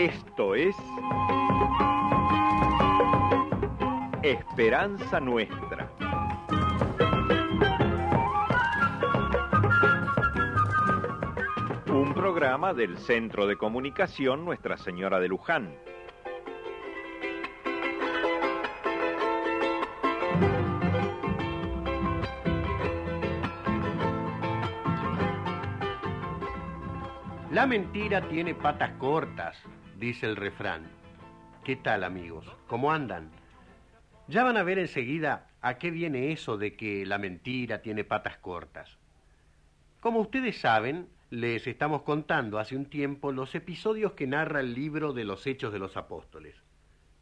Esto es Esperanza Nuestra. Un programa del Centro de Comunicación Nuestra Señora de Luján. La mentira tiene patas cortas, dice el refrán. ¿Qué tal amigos? ¿Cómo andan? Ya van a ver enseguida a qué viene eso de que la mentira tiene patas cortas. Como ustedes saben, les estamos contando hace un tiempo los episodios que narra el libro de los Hechos de los Apóstoles,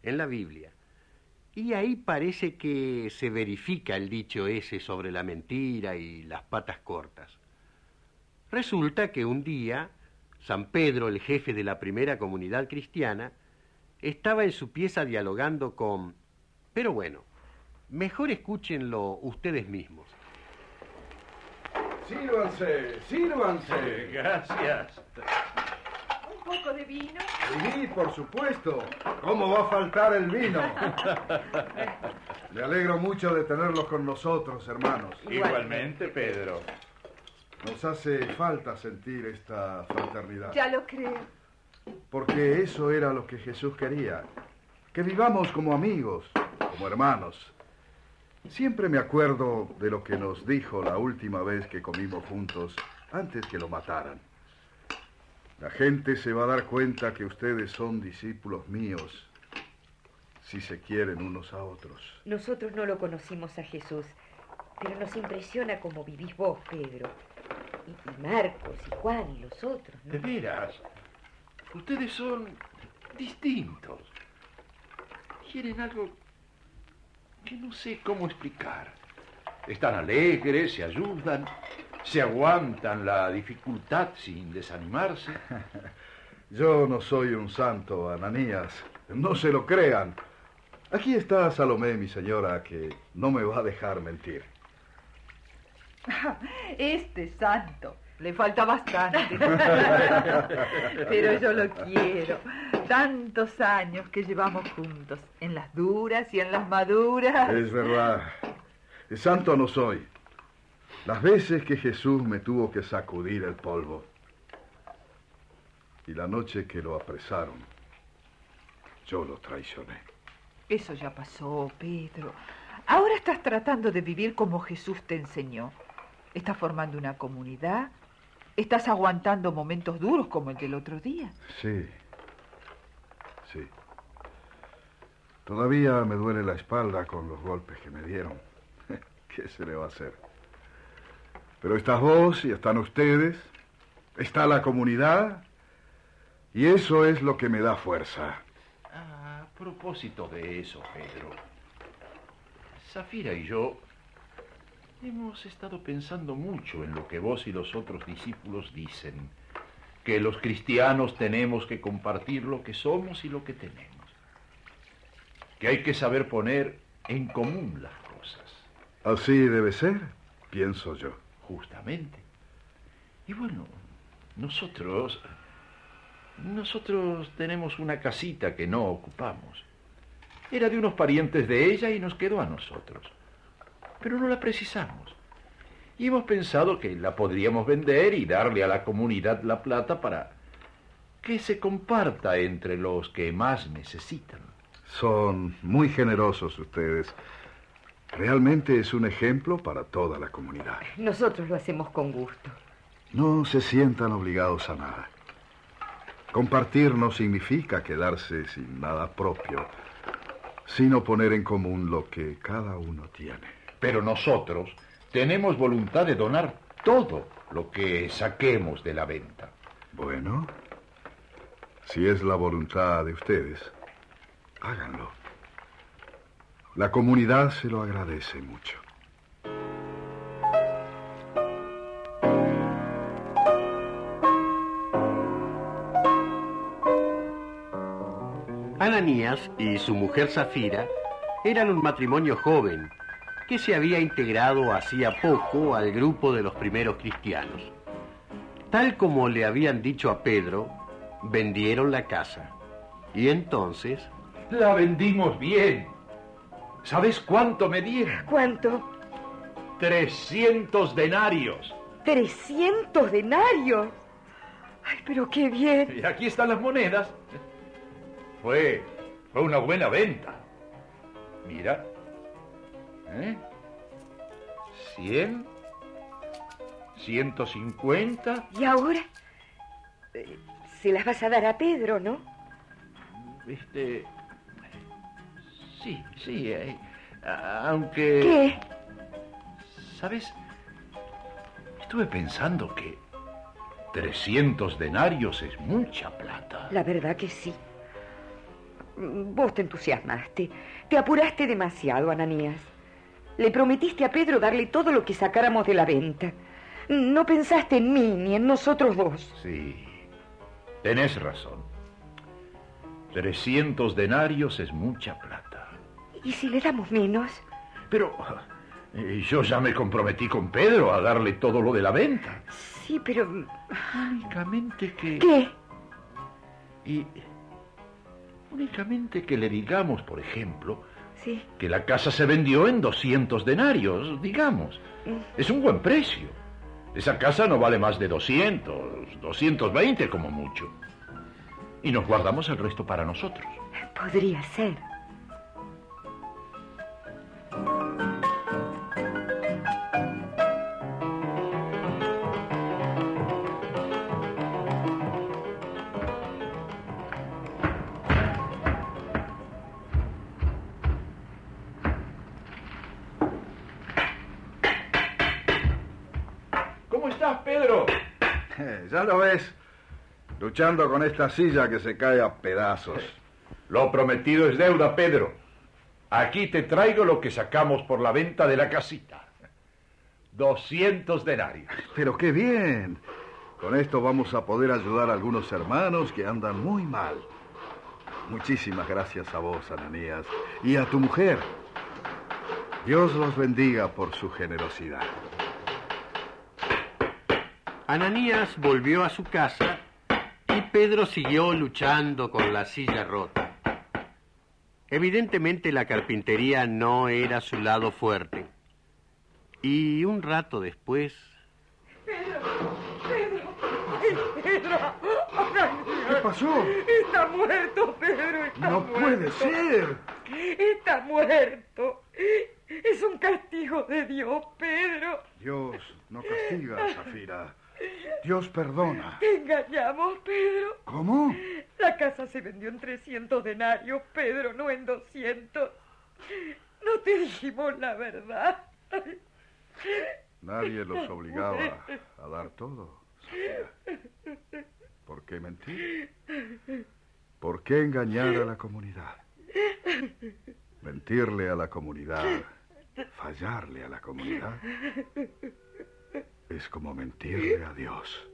en la Biblia. Y ahí parece que se verifica el dicho ese sobre la mentira y las patas cortas. Resulta que un día San Pedro, el jefe de la primera comunidad cristiana, estaba en su pieza dialogando con... Pero bueno, mejor escúchenlo ustedes mismos. Sírvanse, sírvanse. Gracias. ¿Un poco de vino? Sí, por supuesto. ¿Cómo va a faltar el vino? Me alegro mucho de tenerlos con nosotros, hermanos. Igualmente, Pedro. Nos hace falta sentir esta fraternidad. Ya lo creo. Porque eso era lo que Jesús quería. Que vivamos como amigos, como hermanos. Siempre me acuerdo de lo que nos dijo la última vez que comimos juntos, antes que lo mataran. La gente se va a dar cuenta que ustedes son discípulos míos, si se quieren unos a otros. Nosotros no lo conocimos a Jesús, pero nos impresiona cómo vivís vos, Pedro. Y, Marcos, y Juan, y los otros. ¿no? De veras. Ustedes son distintos. Quieren algo que no sé cómo explicar. Están alegres, se ayudan, se aguantan la dificultad sin desanimarse. Yo no soy un santo, Ananías. No se lo crean. Aquí está Salomé, mi señora, que no me va a dejar mentir. Este santo. Le falta bastante. Pero yo lo quiero. Tantos años que llevamos juntos, en las duras y en las maduras. Es verdad. Santo no soy. Las veces que Jesús me tuvo que sacudir el polvo. Y la noche que lo apresaron, yo lo traicioné. Eso ya pasó, Pedro. Ahora estás tratando de vivir como Jesús te enseñó. Estás formando una comunidad. Estás aguantando momentos duros como el del otro día. Sí. Sí. Todavía me duele la espalda con los golpes que me dieron. ¿Qué se le va a hacer? Pero estás vos y están ustedes. Está la comunidad. Y eso es lo que me da fuerza. A propósito de eso, Pedro. Zafira y yo hemos estado pensando mucho en lo que vos y los otros discípulos dicen. Que los cristianos tenemos que compartir lo que somos y lo que tenemos. Que hay que saber poner en común las cosas. Así debe ser, pienso yo. Justamente. Y bueno, nosotros... Nosotros tenemos una casita que no ocupamos. Era de unos parientes de ella y nos quedó a nosotros. Pero no la precisamos. Y hemos pensado que la podríamos vender y darle a la comunidad la plata para que se comparta entre los que más necesitan. Son muy generosos ustedes. Realmente es un ejemplo para toda la comunidad. Nosotros lo hacemos con gusto. No se sientan obligados a nada. Compartir no significa quedarse sin nada propio, sino poner en común lo que cada uno tiene. Pero nosotros tenemos voluntad de donar todo lo que saquemos de la venta. Bueno, si es la voluntad de ustedes, háganlo. La comunidad se lo agradece mucho. Ananías y su mujer Zafira eran un matrimonio joven que se había integrado hacía poco al grupo de los primeros cristianos. Tal como le habían dicho a Pedro, vendieron la casa, Y entonces... La vendimos bien. ¿Sabes cuánto me dieron? ¿Cuánto? 300 denarios. ¿300 denarios? Ay, pero qué bien. Y aquí están las monedas. Fue, fue una buena venta. Mira. ¿Eh? 100. 150. ¿Y ahora? Eh, Se las vas a dar a Pedro, ¿no? Este. Sí, sí. eh, aunque. ¿Qué? ¿Sabes? Estuve pensando que 300 denarios es mucha plata. La verdad que sí. Vos te entusiasmaste. Te apuraste demasiado, Ananías. Le prometiste a Pedro darle todo lo que sacáramos de la venta. No pensaste en mí ni en nosotros dos. Sí, tenés razón. 300 denarios es mucha plata. ¿Y si le damos menos? Pero eh, yo ya me comprometí con Pedro a darle todo lo de la venta. Sí, pero... Únicamente que... ¿Qué? Y únicamente que le digamos, por ejemplo, Sí. que la casa se vendió en 200 denarios, digamos. Es un buen precio. Esa casa no vale más de 200, 220 como mucho. Y nos guardamos el resto para nosotros. Podría ser. Estás, Pedro? Eh, ya lo ves, luchando con esta silla que se cae a pedazos. Lo prometido es deuda, Pedro. Aquí te traigo lo que sacamos por la venta de la casita. 200 denarios. Pero qué bien. Con esto vamos a poder ayudar a algunos hermanos que andan muy mal. Muchísimas gracias a vos, Ananías, y a tu mujer. Dios los bendiga por su generosidad. Ananías volvió a su casa y Pedro siguió luchando con la silla rota. Evidentemente la carpintería no era su lado fuerte. Y un rato después... ¿Qué pasó? Está muerto, Pedro. Está No puede ser. Está muerto. Es un castigo de Dios, Pedro. Dios no castiga a Zafira. Dios perdona. Te engañamos, Pedro. ¿Cómo? La casa se vendió en 300 denarios, Pedro, no en 200. No te dijimos la verdad. Nadie los obligaba a dar todo. Zafira. ¿Por qué mentir? ¿Por qué engañar a la comunidad? Mentirle a la comunidad, fallarle a la comunidad, es como mentirle a Dios.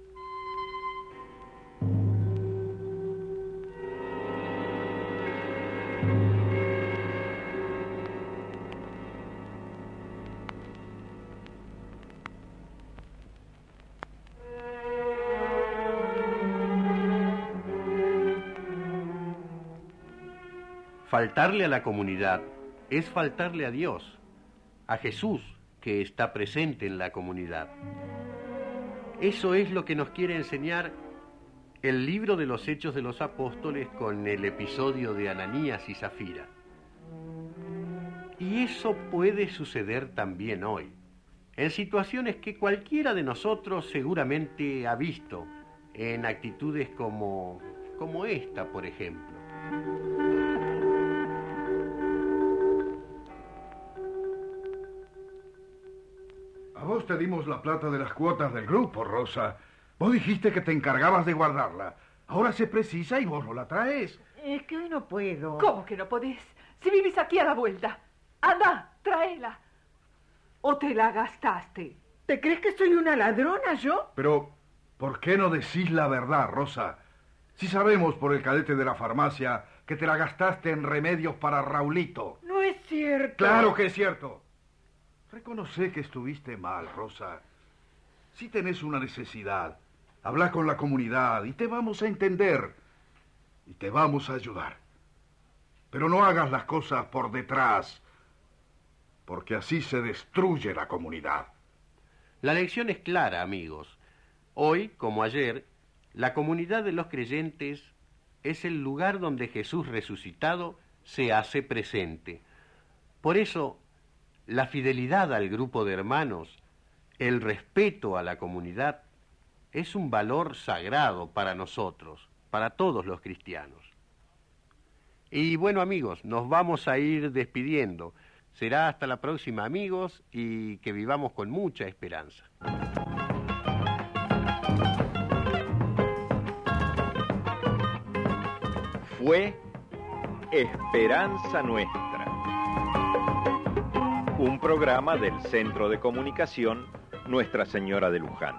Faltarle a la comunidad es faltarle a Dios, a Jesús que está presente en la comunidad. Eso es lo que nos quiere enseñar el libro de los Hechos de los Apóstoles con el episodio de Ananías y Zafira. Y eso puede suceder también hoy, en situaciones que cualquiera de nosotros seguramente ha visto, en actitudes como, como esta, por ejemplo. Te dimos la plata de las cuotas del grupo, Rosa. Vos dijiste que te encargabas de guardarla. Ahora se precisa y vos no la traes. Es que hoy no puedo. ¿Cómo que no podés? Si vivís aquí a la vuelta. Anda, tráela. ¿O te la gastaste? ¿Te crees que soy una ladrona yo? Pero, ¿por qué no decís la verdad, Rosa? Si sabemos por el cadete de la farmacia que te la gastaste en remedios para Raulito. No es cierto. Claro que es cierto. Reconoce que estuviste mal, Rosa. Si tenés una necesidad, habla con la comunidad y te vamos a entender. y te vamos a ayudar. Pero no hagas las cosas por detrás, porque así se destruye la comunidad. La lección es clara, amigos. Hoy, como ayer, la comunidad de los creyentes es el lugar donde Jesús resucitado se hace presente. Por eso, la fidelidad al grupo de hermanos, el respeto a la comunidad, es un valor sagrado para nosotros, para todos los cristianos. Y bueno amigos, nos vamos a ir despidiendo. Será hasta la próxima amigos y que vivamos con mucha esperanza. Fue Esperanza Nuestra, un programa del Centro de Comunicación Nuestra Señora de Luján.